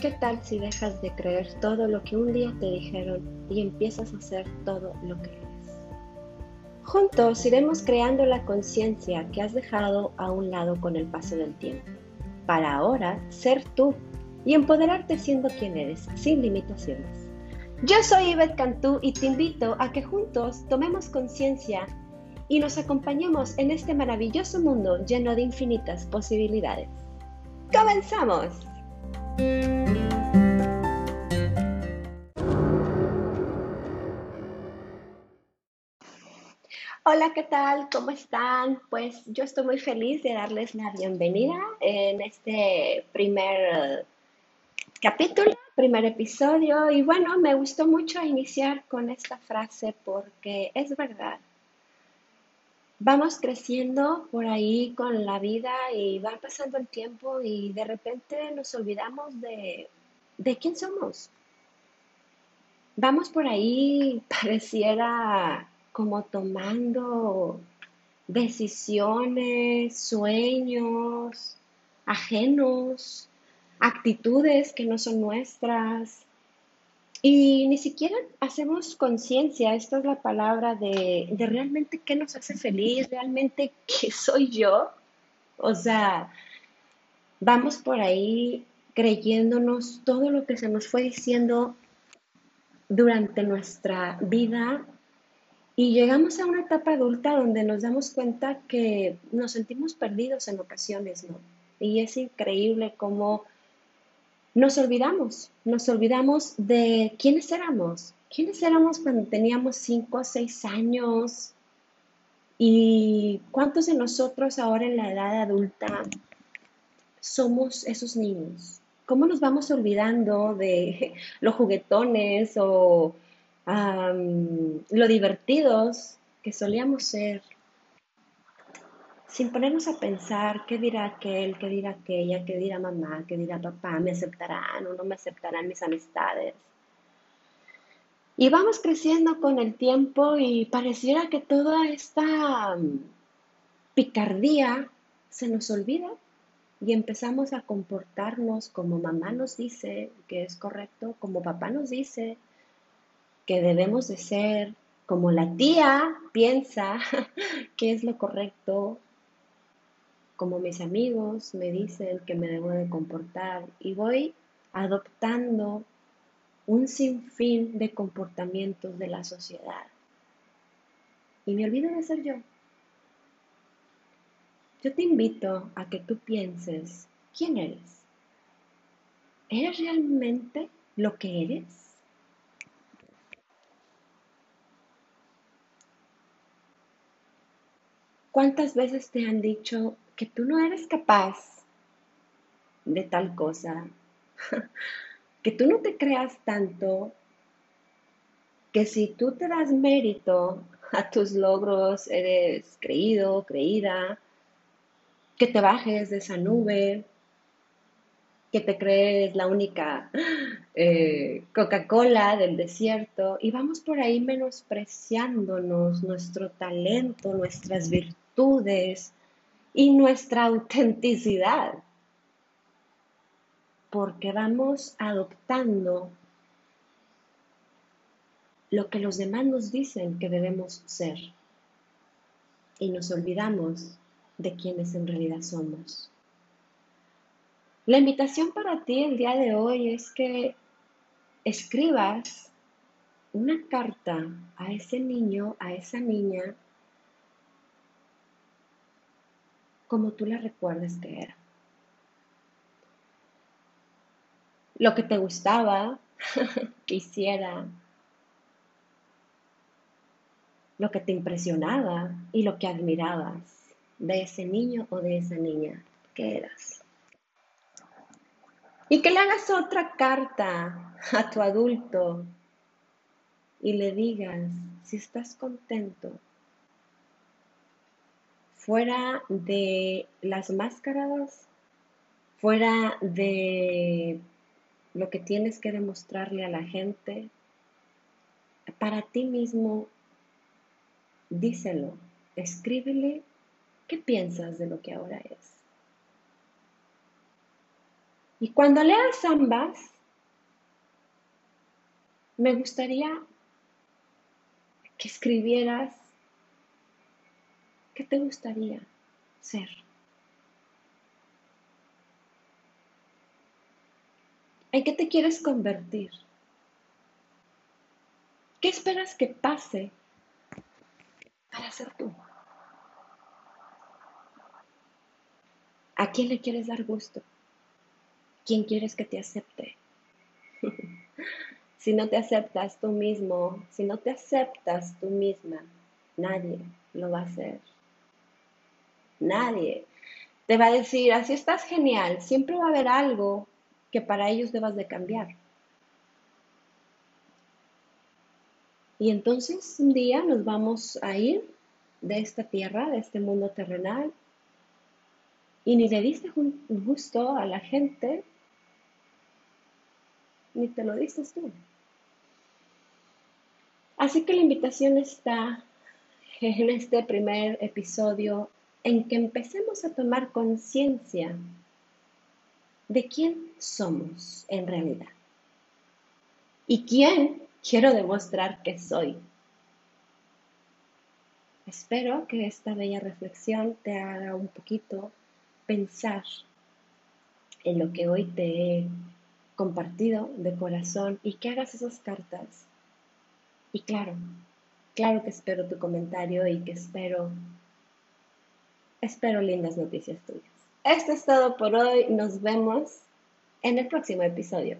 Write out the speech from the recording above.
¿Qué tal si dejas de creer todo lo que un día te dijeron y empiezas a hacer todo lo que eres? Juntos iremos creando la conciencia que has dejado a un lado con el paso del tiempo, para ahora ser tú y empoderarte siendo quien eres, sin limitaciones. Yo soy Yvette Cantú y te invito a que juntos tomemos conciencia y nos acompañemos en este maravilloso mundo lleno de infinitas posibilidades. ¡Comenzamos! Hola, ¿qué tal? ¿Cómo están? Pues yo estoy muy feliz de darles la bienvenida en este primer capítulo, primer episodio. Y bueno, me gustó mucho iniciar con esta frase porque es verdad vamos creciendo por ahí con la vida y va pasando el tiempo y de repente nos olvidamos de, de quién somos. Vamos por ahí, pareciera como tomando decisiones, sueños ajenos, actitudes que no son nuestras, y ni siquiera hacemos conciencia, esta es la palabra de, de realmente qué nos hace feliz, realmente qué soy yo. O sea, vamos por ahí creyéndonos todo lo que se nos fue diciendo durante nuestra vida y llegamos a una etapa adulta donde nos damos cuenta que nos sentimos perdidos en ocasiones, ¿no? Y es increíble cómo nos olvidamos, nos olvidamos de quiénes éramos, quiénes éramos cuando teníamos cinco o seis años y cuántos de nosotros ahora en la edad adulta somos esos niños. ¿Cómo nos vamos olvidando de los juguetones o lo divertidos que solíamos ser sin ponernos a pensar qué dirá aquel, qué dirá aquella, qué dirá mamá, qué dirá papá, me aceptarán o no me aceptarán mis amistades. Y vamos creciendo con el tiempo y pareciera que toda esta mm, picardía se nos olvida y empezamos a comportarnos como mamá nos dice que es correcto, como papá nos dice que debemos de ser, como la tía piensa que es lo correcto, como mis amigos me dicen que me debo de comportar y voy adoptando un sinfín de comportamientos de la sociedad. Y me olvido de ser yo. Yo te invito a que tú pienses, ¿quién eres? ¿Eres realmente lo que eres? ¿Cuántas veces te han dicho, que tú no eres capaz de tal cosa, que tú no te creas tanto, que si tú te das mérito a tus logros, eres creído, creída, que te bajes de esa nube, que te crees la única eh, Coca-Cola del desierto y vamos por ahí menospreciándonos nuestro talento, nuestras virtudes, y nuestra autenticidad, porque vamos adoptando lo que los demás nos dicen que debemos ser y nos olvidamos de quienes en realidad somos. La invitación para ti el día de hoy es que escribas una carta a ese niño, a esa niña como tú la recuerdes que era. Lo que te gustaba que lo que te impresionaba y lo que admirabas de ese niño o de esa niña que eras. Y que le hagas otra carta a tu adulto y le digas si estás contento fuera de las máscaras, fuera de lo que tienes que demostrarle a la gente, para ti mismo, díselo, escríbele qué piensas de lo que ahora es. Y cuando leas ambas, me gustaría que escribieras te gustaría ser. ¿En qué te quieres convertir? ¿Qué esperas que pase para ser tú? ¿A quién le quieres dar gusto? ¿Quién quieres que te acepte? si no te aceptas tú mismo, si no te aceptas tú misma, nadie lo va a hacer. Nadie. Te va a decir, así estás genial, siempre va a haber algo que para ellos debas de cambiar. Y entonces un día nos vamos a ir de esta tierra, de este mundo terrenal, y ni le diste gusto a la gente, ni te lo dices tú. Así que la invitación está en este primer episodio en que empecemos a tomar conciencia de quién somos en realidad y quién quiero demostrar que soy. Espero que esta bella reflexión te haga un poquito pensar en lo que hoy te he compartido de corazón y que hagas esas cartas. Y claro, claro que espero tu comentario y que espero, espero lindas noticias tuyas. Esto es todo por hoy. Nos vemos en el próximo episodio.